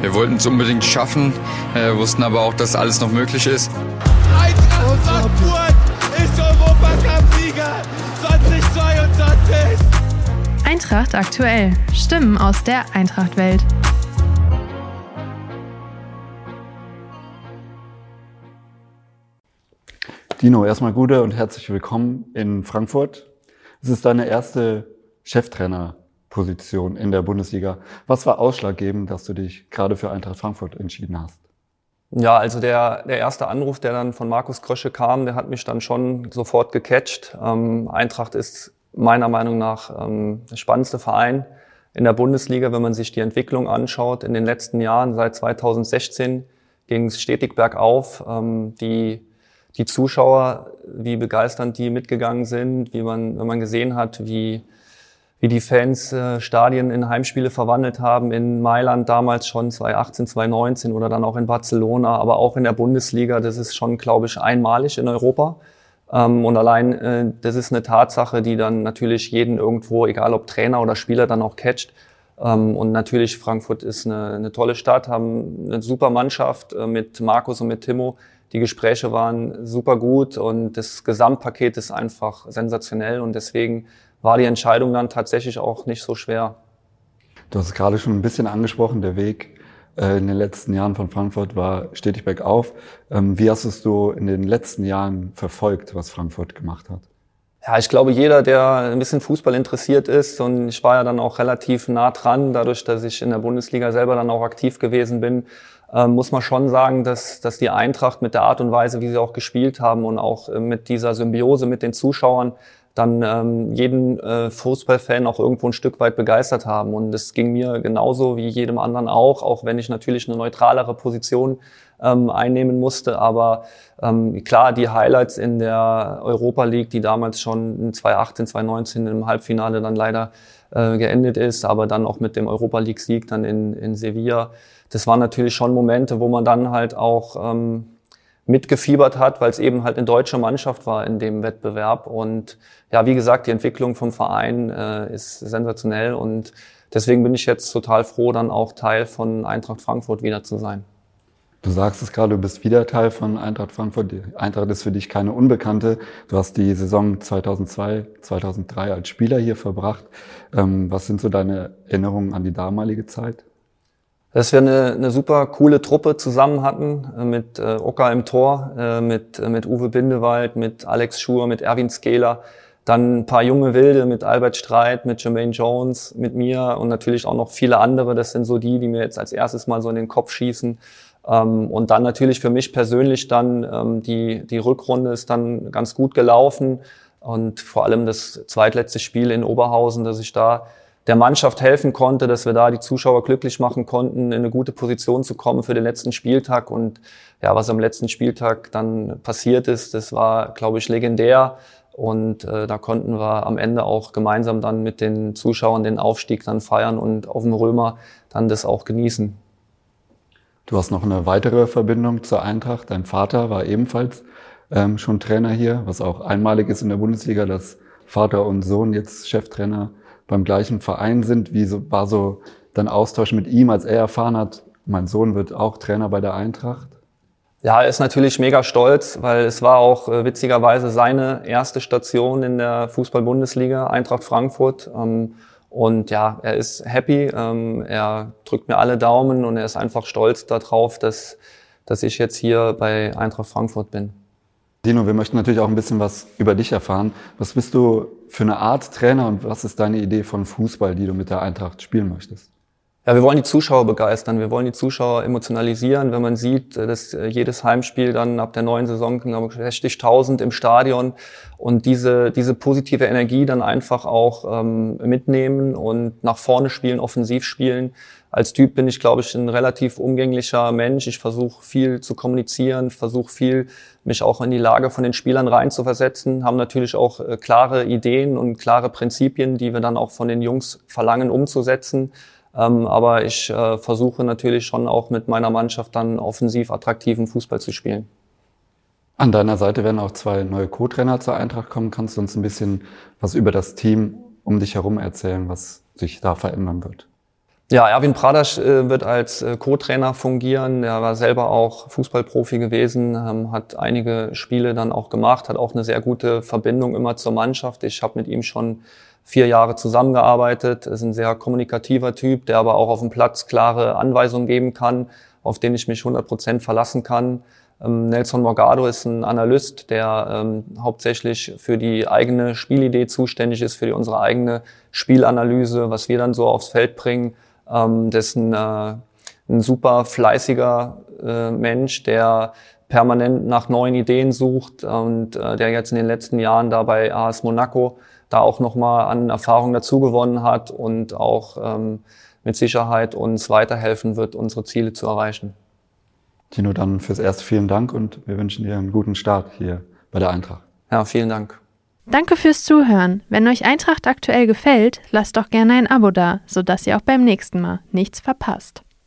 Wir wollten es unbedingt schaffen, äh, wussten aber auch, dass alles noch möglich ist. Eintracht Frankfurt ist Europacup-Sieger 2022. Eintracht aktuell. Stimmen aus der Eintracht-Welt. Dino, erstmal gute und herzlich willkommen in Frankfurt. Es ist deine erste Cheftrainerposition in der Bundesliga. Was war ausschlaggebend, dass du dich gerade für Eintracht Frankfurt entschieden hast? Ja, also der, der erste Anruf, der dann von Markus Krösche kam, der hat mich dann schon sofort gecatcht. Ähm, Eintracht ist meiner Meinung nach ähm, der spannendste Verein in der Bundesliga, wenn man sich die Entwicklung anschaut. In den letzten Jahren, seit 2016, ging es stetig bergauf. Ähm, die die Zuschauer, wie begeisternd die mitgegangen sind, wie man, wenn man gesehen hat, wie, wie die Fans äh, Stadien in Heimspiele verwandelt haben, in Mailand damals schon 2018, 2019 oder dann auch in Barcelona, aber auch in der Bundesliga, das ist schon, glaube ich, einmalig in Europa. Ähm, und allein äh, das ist eine Tatsache, die dann natürlich jeden irgendwo, egal ob Trainer oder Spieler, dann auch catcht. Ähm, und natürlich, Frankfurt ist eine, eine tolle Stadt, haben eine super Mannschaft äh, mit Markus und mit Timo, die Gespräche waren super gut und das Gesamtpaket ist einfach sensationell und deswegen war die Entscheidung dann tatsächlich auch nicht so schwer. Du hast es gerade schon ein bisschen angesprochen, der Weg äh, in den letzten Jahren von Frankfurt war stetig bergauf. Ähm, wie hast es du in den letzten Jahren verfolgt, was Frankfurt gemacht hat? Ja, ich glaube, jeder, der ein bisschen Fußball interessiert ist, und ich war ja dann auch relativ nah dran, dadurch, dass ich in der Bundesliga selber dann auch aktiv gewesen bin, ähm, muss man schon sagen, dass, dass die Eintracht mit der Art und Weise, wie sie auch gespielt haben und auch äh, mit dieser Symbiose mit den Zuschauern dann ähm, jeden äh, Fußballfan auch irgendwo ein Stück weit begeistert haben. Und es ging mir genauso wie jedem anderen auch, auch wenn ich natürlich eine neutralere Position ähm, einnehmen musste. Aber ähm, klar, die Highlights in der Europa League, die damals schon in 2018, 2019 im Halbfinale dann leider äh, geendet ist, aber dann auch mit dem Europa League-Sieg dann in, in Sevilla, das waren natürlich schon Momente, wo man dann halt auch ähm, mitgefiebert hat, weil es eben halt eine deutsche Mannschaft war in dem Wettbewerb. Und ja, wie gesagt, die Entwicklung vom Verein äh, ist sensationell und deswegen bin ich jetzt total froh, dann auch Teil von Eintracht Frankfurt wieder zu sein. Du sagst es gerade, du bist wieder Teil von Eintracht Frankfurt. Die Eintracht ist für dich keine Unbekannte. Du hast die Saison 2002, 2003 als Spieler hier verbracht. Ähm, was sind so deine Erinnerungen an die damalige Zeit? Dass wir eine, eine super coole Truppe zusammen hatten, äh, mit äh, Oka im Tor, äh, mit, äh, mit Uwe Bindewald, mit Alex Schur, mit Erwin Skeler, dann ein paar junge Wilde mit Albert Streit, mit Jermaine Jones, mit mir und natürlich auch noch viele andere. Das sind so die, die mir jetzt als erstes mal so in den Kopf schießen. Ähm, und dann natürlich für mich persönlich dann ähm, die, die Rückrunde ist dann ganz gut gelaufen und vor allem das zweitletzte Spiel in Oberhausen, dass ich da der Mannschaft helfen konnte, dass wir da die Zuschauer glücklich machen konnten, in eine gute Position zu kommen für den letzten Spieltag. Und ja, was am letzten Spieltag dann passiert ist, das war, glaube ich, legendär. Und äh, da konnten wir am Ende auch gemeinsam dann mit den Zuschauern den Aufstieg dann feiern und auf dem Römer dann das auch genießen. Du hast noch eine weitere Verbindung zur Eintracht. Dein Vater war ebenfalls ähm, schon Trainer hier, was auch einmalig ist in der Bundesliga, dass Vater und Sohn jetzt Cheftrainer beim gleichen Verein sind. Wie so, war so dein Austausch mit ihm, als er erfahren hat, mein Sohn wird auch Trainer bei der Eintracht? Ja, er ist natürlich mega stolz, weil es war auch äh, witzigerweise seine erste Station in der Fußball-Bundesliga, Eintracht Frankfurt. Ähm, und ja, er ist happy, ähm, er drückt mir alle Daumen und er ist einfach stolz darauf, dass, dass ich jetzt hier bei Eintracht Frankfurt bin. Dino, wir möchten natürlich auch ein bisschen was über dich erfahren. Was bist du für eine Art Trainer und was ist deine Idee von Fußball, die du mit der Eintracht spielen möchtest? Ja, wir wollen die Zuschauer begeistern, wir wollen die Zuschauer emotionalisieren, wenn man sieht, dass äh, jedes Heimspiel dann ab der neuen Saison, glaube ich, 60.000 im Stadion und diese, diese positive Energie dann einfach auch ähm, mitnehmen und nach vorne spielen, offensiv spielen. Als Typ bin ich, glaube ich, ein relativ umgänglicher Mensch. Ich versuche viel zu kommunizieren, versuche viel, mich auch in die Lage von den Spielern reinzuversetzen, haben natürlich auch äh, klare Ideen und klare Prinzipien, die wir dann auch von den Jungs verlangen umzusetzen. Ähm, aber ich äh, versuche natürlich schon auch mit meiner Mannschaft dann offensiv attraktiven Fußball zu spielen. An deiner Seite werden auch zwei neue Co-Trainer zur Eintracht kommen. Kannst du uns ein bisschen was über das Team um dich herum erzählen, was sich da verändern wird? Ja, Erwin Pradasch äh, wird als äh, Co-Trainer fungieren. Er war selber auch Fußballprofi gewesen, ähm, hat einige Spiele dann auch gemacht, hat auch eine sehr gute Verbindung immer zur Mannschaft. Ich habe mit ihm schon vier Jahre zusammengearbeitet. Ist ein sehr kommunikativer Typ, der aber auch auf dem Platz klare Anweisungen geben kann, auf den ich mich 100 Prozent verlassen kann. Ähm, Nelson Morgado ist ein Analyst, der ähm, hauptsächlich für die eigene Spielidee zuständig ist, für die, unsere eigene Spielanalyse, was wir dann so aufs Feld bringen. Ähm, das ist ein, äh, ein super fleißiger äh, Mensch, der permanent nach neuen Ideen sucht und äh, der jetzt in den letzten Jahren da bei AS Monaco da auch nochmal an Erfahrung dazugewonnen hat und auch ähm, mit Sicherheit uns weiterhelfen wird, unsere Ziele zu erreichen. Tino, dann fürs Erste vielen Dank und wir wünschen dir einen guten Start hier bei der Eintracht. Ja, vielen Dank. Danke fürs Zuhören. Wenn euch Eintracht aktuell gefällt, lasst doch gerne ein Abo da, sodass ihr auch beim nächsten Mal nichts verpasst.